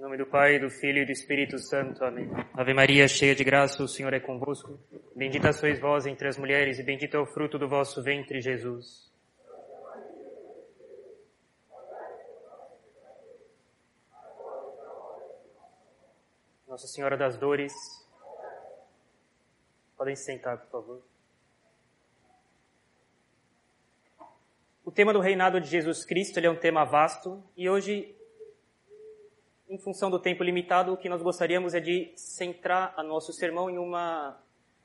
Em nome do Pai, do Filho e do Espírito Santo. Amém. Ave Maria, cheia de graça, o Senhor é convosco. Bendita sois vós entre as mulheres e bendito é o fruto do vosso ventre, Jesus. Nossa Senhora das Dores. Podem se sentar, por favor. O tema do reinado de Jesus Cristo é um tema vasto e hoje em função do tempo limitado, o que nós gostaríamos é de centrar a nosso sermão em uma,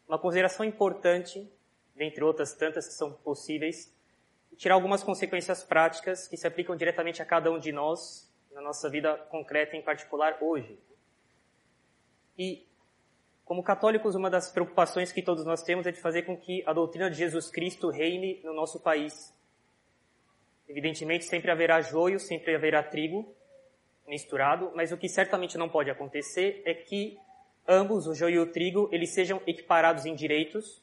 uma consideração importante, dentre outras tantas que são possíveis, e tirar algumas consequências práticas que se aplicam diretamente a cada um de nós, na nossa vida concreta, em particular hoje. E, como católicos, uma das preocupações que todos nós temos é de fazer com que a doutrina de Jesus Cristo reine no nosso país. Evidentemente, sempre haverá joio, sempre haverá trigo, misturado, mas o que certamente não pode acontecer é que ambos, o joio e o trigo, eles sejam equiparados em direitos,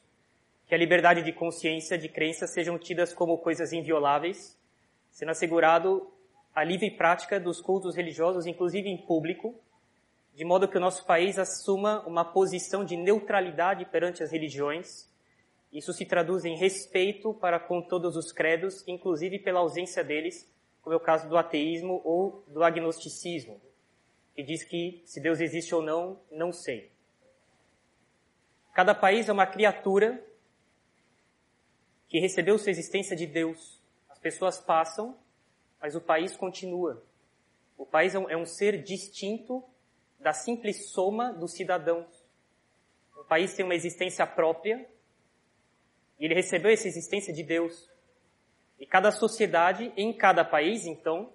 que a liberdade de consciência, de crença, sejam tidas como coisas invioláveis, sendo assegurado a livre prática dos cultos religiosos, inclusive em público, de modo que o nosso país assuma uma posição de neutralidade perante as religiões. Isso se traduz em respeito para com todos os credos, inclusive pela ausência deles como é o caso do ateísmo ou do agnosticismo, que diz que se Deus existe ou não, não sei. Cada país é uma criatura que recebeu sua existência de Deus. As pessoas passam, mas o país continua. O país é um, é ser distinto da simples soma dos cidadãos. O país tem uma existência própria e ele recebeu essa existência de Deus. E cada sociedade, em cada país, então,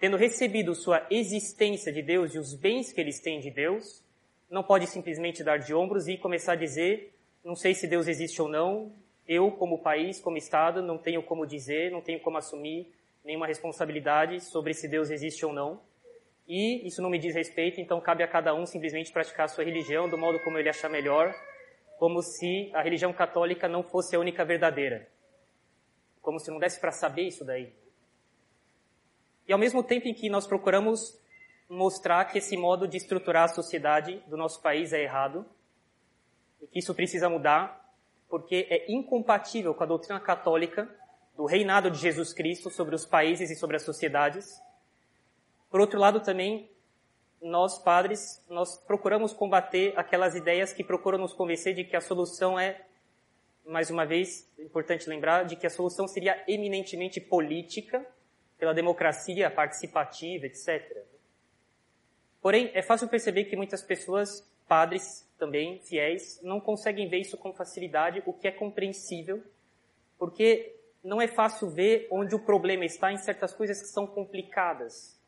tendo recebido sua existência de Deus e os bens que eles têm de Deus, não pode simplesmente dar de ombros e começar a dizer, não sei se Deus existe ou não, eu, como país, como Estado, não tenho como dizer, não tenho como assumir nenhuma responsabilidade sobre se Deus existe ou não. E isso não me diz respeito, então cabe a cada um simplesmente praticar a sua religião do modo como ele achar melhor, como se a religião católica não fosse a única verdadeira como se não desse para saber isso daí. E ao mesmo tempo em que nós procuramos mostrar que esse modo de estruturar a sociedade do nosso país é errado, e que isso precisa mudar, porque é incompatível com a doutrina católica do reinado de Jesus Cristo sobre os países e sobre as sociedades. Por outro lado, também, nós padres, nós procuramos combater aquelas ideias que procuram nos convencer de que a solução é mais uma vez, é importante lembrar de que a solução seria eminentemente política, pela democracia participativa, etc. Porém, é fácil perceber que muitas pessoas, padres também, fiéis, não conseguem ver isso com facilidade, o que é compreensível, porque não é fácil ver onde o problema está em certas coisas que são complicadas.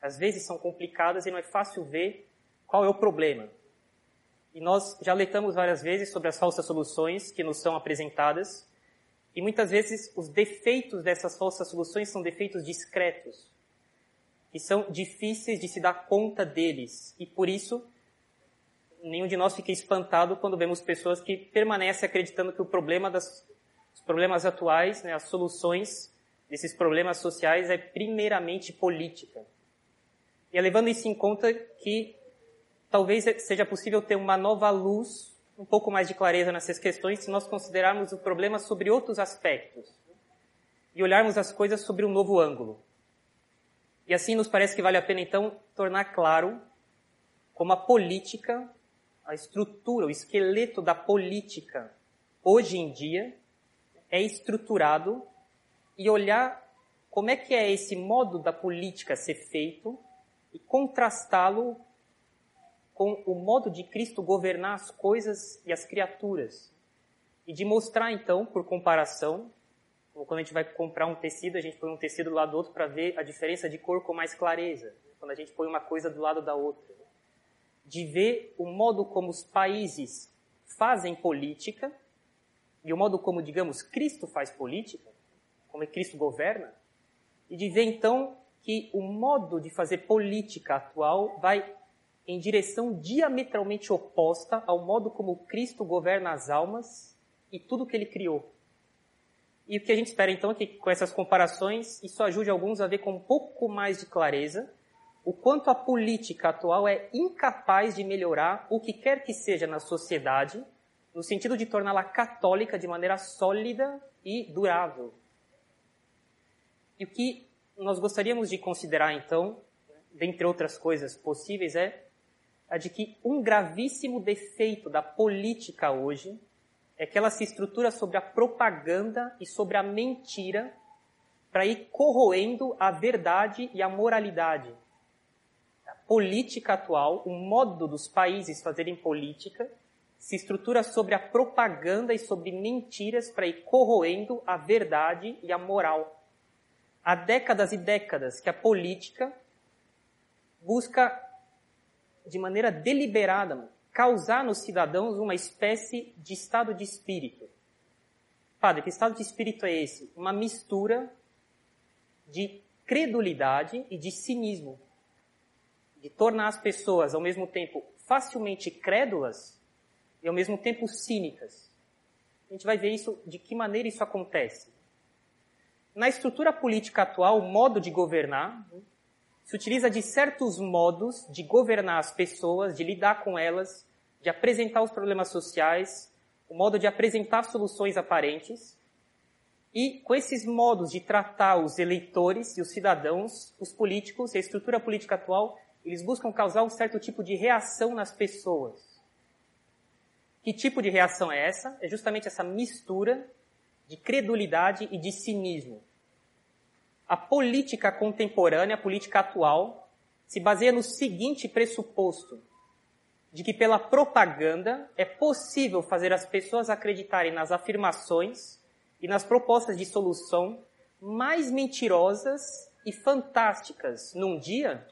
Às vezes são complicadas e não é fácil ver qual é o problema. E nós já alertamos várias vezes sobre as falsas soluções que nos são apresentadas. E muitas vezes os defeitos dessas falsas soluções são defeitos discretos. E são difíceis de se dar conta deles. E por isso, nenhum de nós fica espantado quando vemos pessoas que permanecem acreditando que o problema das, os problemas atuais, né, as soluções desses problemas sociais é primeiramente política. E é levando isso em conta que talvez seja possível ter uma nova luz, um pouco mais de clareza nessas questões, se nós considerarmos o problema sobre outros aspectos e olharmos as coisas sobre um novo ângulo. E assim nos parece que vale a pena então tornar claro como a política, a estrutura, o esqueleto da política hoje em dia é estruturado e olhar como é que é esse modo da política ser feito e contrastá-lo com o modo de Cristo governar as coisas e as criaturas. E de mostrar, então, por comparação, como quando a gente vai comprar um tecido, a gente põe um tecido do lado do outro para ver a diferença de cor com mais clareza. Quando a gente põe uma coisa do lado da outra. De ver o modo como os países fazem política e o modo como, digamos, Cristo faz política, como Cristo governa, e de ver então que o modo de fazer política atual vai em direção diametralmente oposta ao modo como Cristo governa as almas e tudo que ele criou. E o que a gente espera então é que com essas comparações isso ajude alguns a ver com um pouco mais de clareza o quanto a política atual é incapaz de melhorar o que quer que seja na sociedade, no sentido de torná-la católica de maneira sólida e durável. E o que nós gostaríamos de considerar, então, dentre outras coisas possíveis, é a de que um gravíssimo defeito da política hoje é que ela se estrutura sobre a propaganda e sobre a mentira para ir corroendo a verdade e a moralidade. A política atual, o modo dos países fazerem política, se estrutura sobre a propaganda e sobre mentiras para ir corroendo a verdade e a moral. Há décadas e décadas que a política busca, de maneira deliberada, causar nos cidadãos uma espécie de estado de espírito. Padre, que estado de espírito é esse? Uma mistura de credulidade e de cinismo. De tornar as pessoas, ao mesmo tempo, facilmente crédulas e ao mesmo tempo cínicas. A gente vai ver isso, de que maneira isso acontece. Na estrutura política atual, o modo de governar se utiliza de certos modos de governar as pessoas, de lidar com elas, de apresentar os problemas sociais, o modo de apresentar soluções aparentes. E com esses modos de tratar os eleitores e os cidadãos, os políticos e a estrutura política atual, eles buscam causar um certo tipo de reação nas pessoas. Que tipo de reação é essa? É justamente essa mistura de credulidade e de cinismo. A política contemporânea, a política atual, se baseia no seguinte pressuposto: de que pela propaganda é possível fazer as pessoas acreditarem nas afirmações e nas propostas de solução mais mentirosas e fantásticas num dia,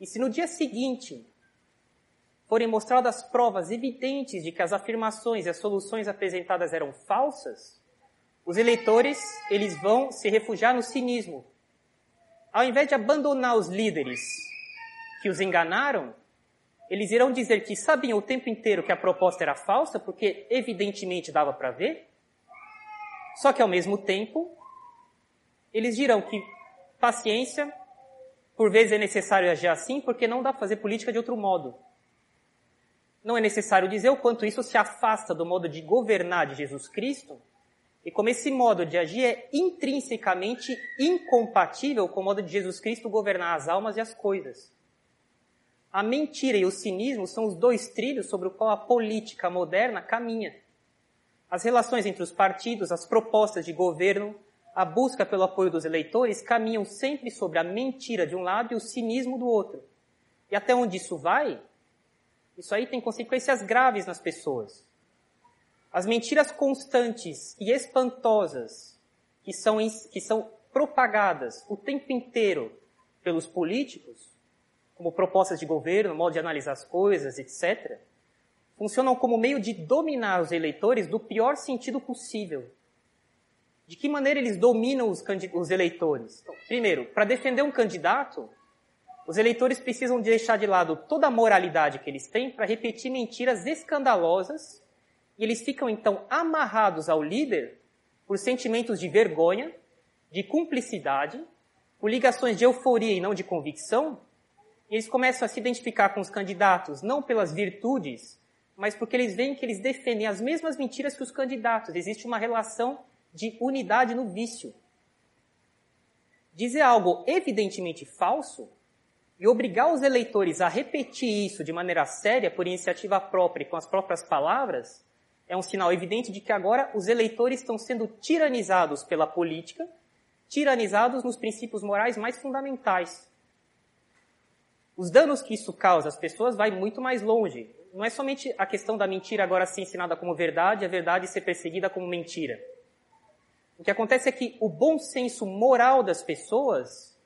e se no dia seguinte forem mostradas provas evidentes de que as afirmações e as soluções apresentadas eram falsas, os eleitores, eles vão se refugiar no cinismo. Ao invés de abandonar os líderes que os enganaram, eles irão dizer que sabiam o tempo inteiro que a proposta era falsa, porque evidentemente dava para ver. Só que ao mesmo tempo, eles dirão que paciência, por vezes é necessário agir assim, porque não dá para fazer política de outro modo. Não é necessário dizer o quanto isso se afasta do modo de governar de Jesus Cristo, e como esse modo de agir é intrinsecamente incompatível com o modo de Jesus Cristo governar as almas e as coisas. A mentira e o cinismo são os dois trilhos sobre o qual a política moderna caminha. As relações entre os partidos, as propostas de governo, a busca pelo apoio dos eleitores caminham sempre sobre a mentira de um lado e o cinismo do outro. E até onde isso vai, isso aí tem consequências graves nas pessoas. As mentiras constantes e espantosas que são, que são propagadas o tempo inteiro pelos políticos, como propostas de governo, modo de analisar as coisas, etc., funcionam como meio de dominar os eleitores do pior sentido possível. De que maneira eles dominam os, os eleitores? Então, primeiro, para defender um candidato, os eleitores precisam deixar de lado toda a moralidade que eles têm para repetir mentiras escandalosas e eles ficam então amarrados ao líder por sentimentos de vergonha, de cumplicidade, por ligações de euforia e não de convicção, e eles começam a se identificar com os candidatos não pelas virtudes, mas porque eles veem que eles defendem as mesmas mentiras que os candidatos. Existe uma relação de unidade no vício. Dizer algo evidentemente falso e obrigar os eleitores a repetir isso de maneira séria, por iniciativa própria e com as próprias palavras, é um sinal evidente de que agora os eleitores estão sendo tiranizados pela política, tiranizados nos princípios morais mais fundamentais. Os danos que isso causa às pessoas vai muito mais longe. Não é somente a questão da mentira agora ser ensinada como verdade, a verdade ser perseguida como mentira. O que acontece é que o bom senso moral das pessoas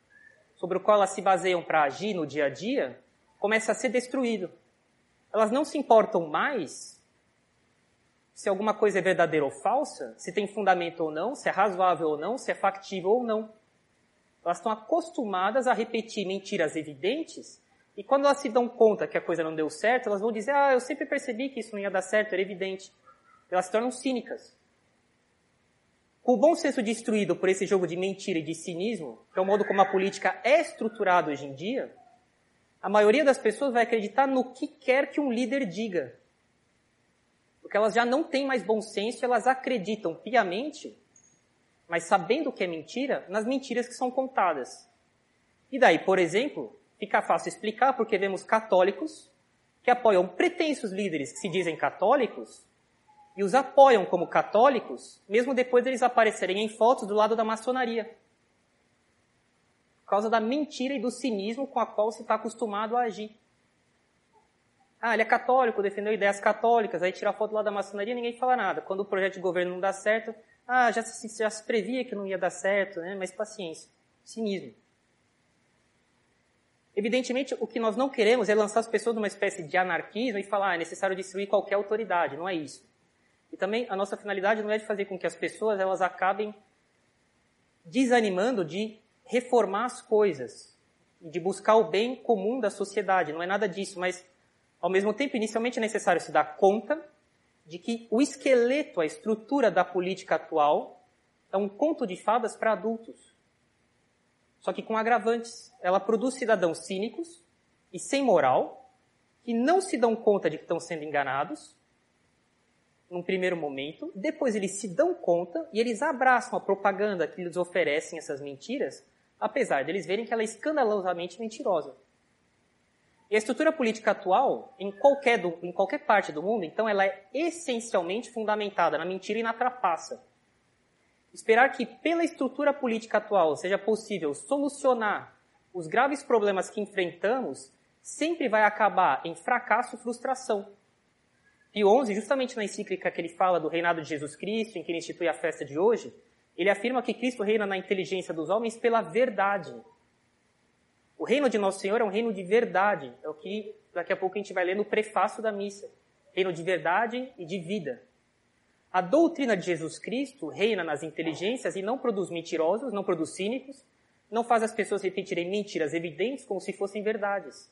sobre o qual elas se baseiam para agir no dia a dia, começa a ser destruído. Elas não se importam mais se alguma coisa é verdadeira ou falsa, se tem fundamento ou não, se é razoável ou não, se é factível ou não. Elas estão acostumadas a repetir mentiras evidentes e quando elas se dão conta que a coisa não deu certo, elas vão dizer, ah, eu sempre percebi que isso não ia dar certo, era evidente. Elas se tornam cínicas. Com o bom senso destruído por esse jogo de mentira e de cinismo, que é o modo como a política é estruturada hoje em dia, a maioria das pessoas vai acreditar no que quer que um líder diga. Porque elas já não têm mais bom senso, elas acreditam piamente, mas sabendo que é mentira, nas mentiras que são contadas. E daí, por exemplo, fica fácil explicar porque vemos católicos que apoiam pretensos líderes que se dizem católicos e os apoiam como católicos, mesmo depois deles aparecerem em fotos do lado da maçonaria. Por causa da mentira e do cinismo com a qual se está acostumado a agir. Ah, ele é católico, defendeu ideias católicas, aí tira a foto lá da maçonaria e ninguém fala nada. Quando o projeto de governo não dá certo, ah, já se, já se previa que não ia dar certo, né? Mas paciência. Cinismo. Evidentemente, o que nós não queremos é lançar as pessoas numa espécie de anarquismo e falar, ah, é necessário destruir qualquer autoridade. Não é isso. E também a nossa finalidade não é de fazer com que as pessoas elas acabem desanimando de reformar as coisas, de buscar o bem comum da sociedade. Não é nada disso, mas ao mesmo tempo, inicialmente é necessário se dar conta de que o esqueleto, a estrutura da política atual é um conto de fadas para adultos. Só que com agravantes. Ela produz cidadãos cínicos e sem moral, que não se dão conta de que estão sendo enganados, num primeiro momento, depois eles se dão conta e eles abraçam a propaganda que lhes oferecem essas mentiras, apesar deles verem que ela é escandalosamente mentirosa. E a estrutura política atual, em qualquer, do, em qualquer parte do mundo, então, ela é essencialmente fundamentada na mentira e na trapaça. Esperar que, pela estrutura política atual, seja possível solucionar os graves problemas que enfrentamos, sempre vai acabar em fracasso e frustração. Pio XI, justamente na encíclica que ele fala do reinado de Jesus Cristo, em que ele institui a festa de hoje, ele afirma que Cristo reina na inteligência dos homens pela verdade, o reino de Nosso Senhor é um reino de verdade. É o que daqui a pouco a gente vai ler no prefácio da missa. Reino de verdade e de vida. A doutrina de Jesus Cristo reina nas inteligências e não produz mentirosos, não produz cínicos, não faz as pessoas repetirem mentiras evidentes como se fossem verdades.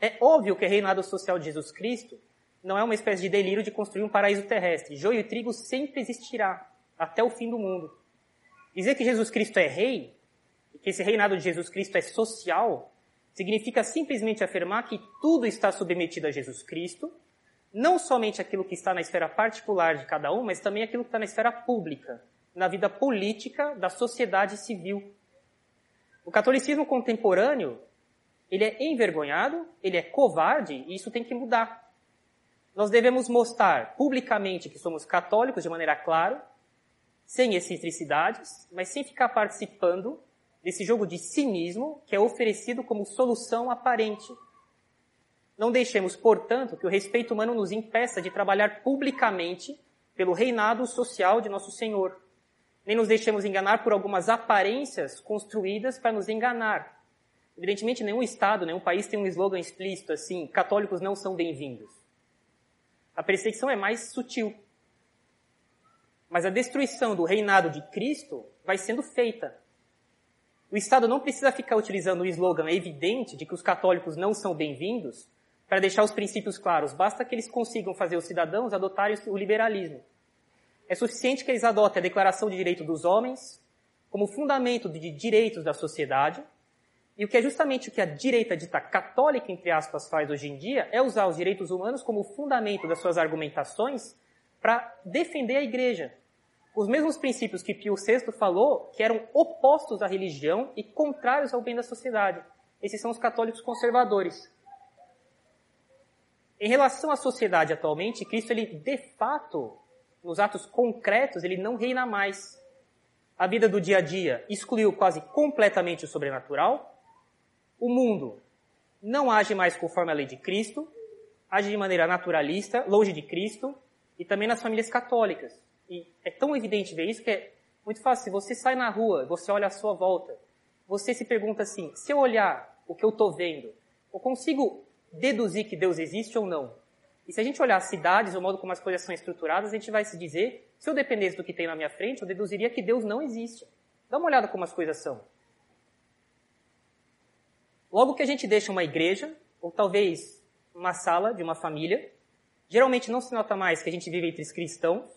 É óbvio que o reinado social de Jesus Cristo não é uma espécie de delírio de construir um paraíso terrestre. Joio e trigo sempre existirá, até o fim do mundo. Dizer que Jesus Cristo é rei que esse reinado de Jesus Cristo é social, significa simplesmente afirmar que tudo está submetido a Jesus Cristo, não somente aquilo que está na esfera particular de cada um, mas também aquilo que está na esfera pública, na vida política da sociedade civil. O catolicismo contemporâneo, ele é envergonhado, ele é covarde, e isso tem que mudar. Nós devemos mostrar publicamente que somos católicos de maneira clara, sem excentricidades, mas sem ficar participando desse jogo de cinismo que é oferecido como solução aparente. Não deixemos, portanto, que o respeito humano nos impeça de trabalhar publicamente pelo reinado social de nosso Senhor. Nem nos deixemos enganar por algumas aparências construídas para nos enganar. Evidentemente, nenhum Estado, nenhum país tem um slogan explícito assim: católicos não são bem-vindos. A perseguição é mais sutil. Mas a destruição do reinado de Cristo vai sendo feita o Estado não precisa ficar utilizando o slogan evidente de que os católicos não são bem-vindos para deixar os princípios claros. Basta que eles consigam fazer os cidadãos adotarem o liberalismo. É suficiente que eles adotem a Declaração de Direitos dos Homens como fundamento de direitos da sociedade. E o que é justamente o que a direita dita católica, entre aspas, faz hoje em dia, é usar os direitos humanos como fundamento das suas argumentações para defender a igreja, os mesmos princípios que Pio VI falou, que eram opostos à religião e contrários ao bem da sociedade. Esses são os católicos conservadores. Em relação à sociedade atualmente, Cristo, ele, de fato, nos atos concretos, ele não reina mais. A vida do dia a dia excluiu quase completamente o sobrenatural. O mundo não age mais conforme a lei de Cristo, age de maneira naturalista, longe de Cristo, e também nas famílias católicas. E é tão evidente ver isso que é muito fácil. Se você sai na rua, você olha à sua volta, você se pergunta assim: se eu olhar o que eu estou vendo, eu consigo deduzir que Deus existe ou não? E se a gente olhar as cidades, o modo como as coisas são estruturadas, a gente vai se dizer: se eu dependesse do que tem na minha frente, eu deduziria que Deus não existe. Dá uma olhada como as coisas são. Logo que a gente deixa uma igreja, ou talvez uma sala de uma família, geralmente não se nota mais que a gente vive entre cristãos,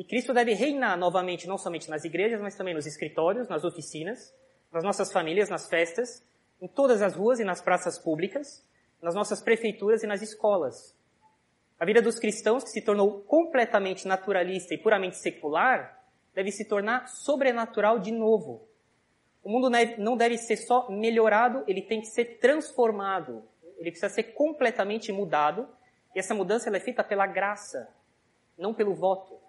e Cristo deve reinar novamente, não somente nas igrejas, mas também nos escritórios, nas oficinas, nas nossas famílias, nas festas. em todas as ruas e nas praças públicas, nas nossas prefeituras e nas escolas. A vida dos cristãos, que se tornou completamente naturalista e puramente secular, deve se tornar sobrenatural de novo. O mundo não deve ser só melhorado, ele tem que ser transformado. Ele precisa ser completamente mudado. E essa mudança é feita pela graça, não pelo voto.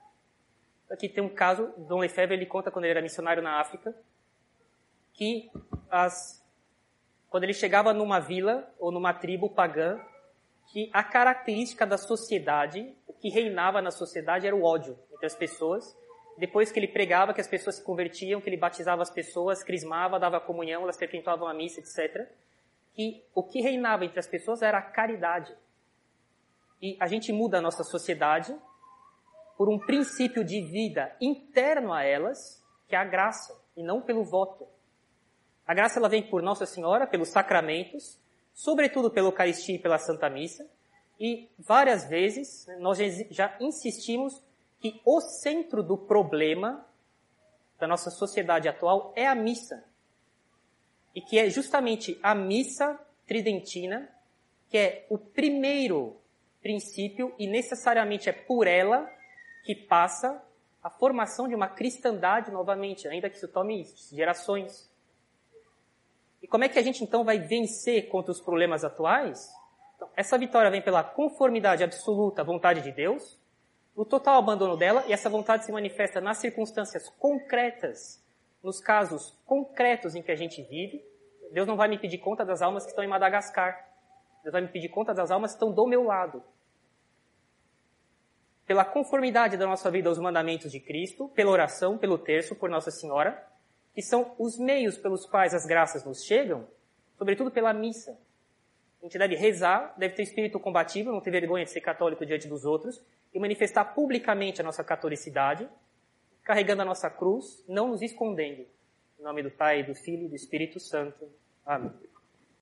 Aqui tem um caso, Dom Lefebvre ele conta quando ele era missionário na África, que as, quando ele chegava numa vila ou numa tribo pagã, que a característica da sociedade, o que reinava na sociedade era o ódio entre as pessoas. Depois que ele pregava, que as pessoas se convertiam, que ele batizava as pessoas, crismava, dava comunhão, elas frequentavam a missa, etc. Que o que reinava entre as pessoas era a caridade. E a gente muda a nossa sociedade por um princípio de vida interno a elas, que é a graça, e não pelo voto. A graça ela vem por Nossa Senhora, pelos sacramentos, sobretudo pela Eucaristia e pela Santa Missa, e várias vezes nós já insistimos que o centro do problema da nossa sociedade atual é a missa. E que é justamente a missa tridentina que é o primeiro princípio e necessariamente é por ela que passa a formação de uma cristandade novamente, ainda que isso tome gerações. E como é que a gente então vai vencer contra os problemas atuais? Então, essa vitória vem pela conformidade absoluta à vontade de Deus, o total abandono dela, e essa vontade se manifesta nas circunstâncias concretas, nos casos concretos em que a gente vive. Deus não vai me pedir conta das almas que estão em Madagascar. Deus vai me pedir conta das almas que estão do meu lado. Pela conformidade da nossa vida aos mandamentos de Cristo, pela oração, pelo terço, por Nossa Senhora, que são os meios pelos quais as graças nos chegam, sobretudo pela missa. A gente deve rezar, deve ter espírito combativo, não ter vergonha de ser católico diante dos outros e manifestar publicamente a nossa catolicidade, carregando a nossa cruz, não nos escondendo. Em nome do Pai, do Filho e do Espírito Santo. Amém.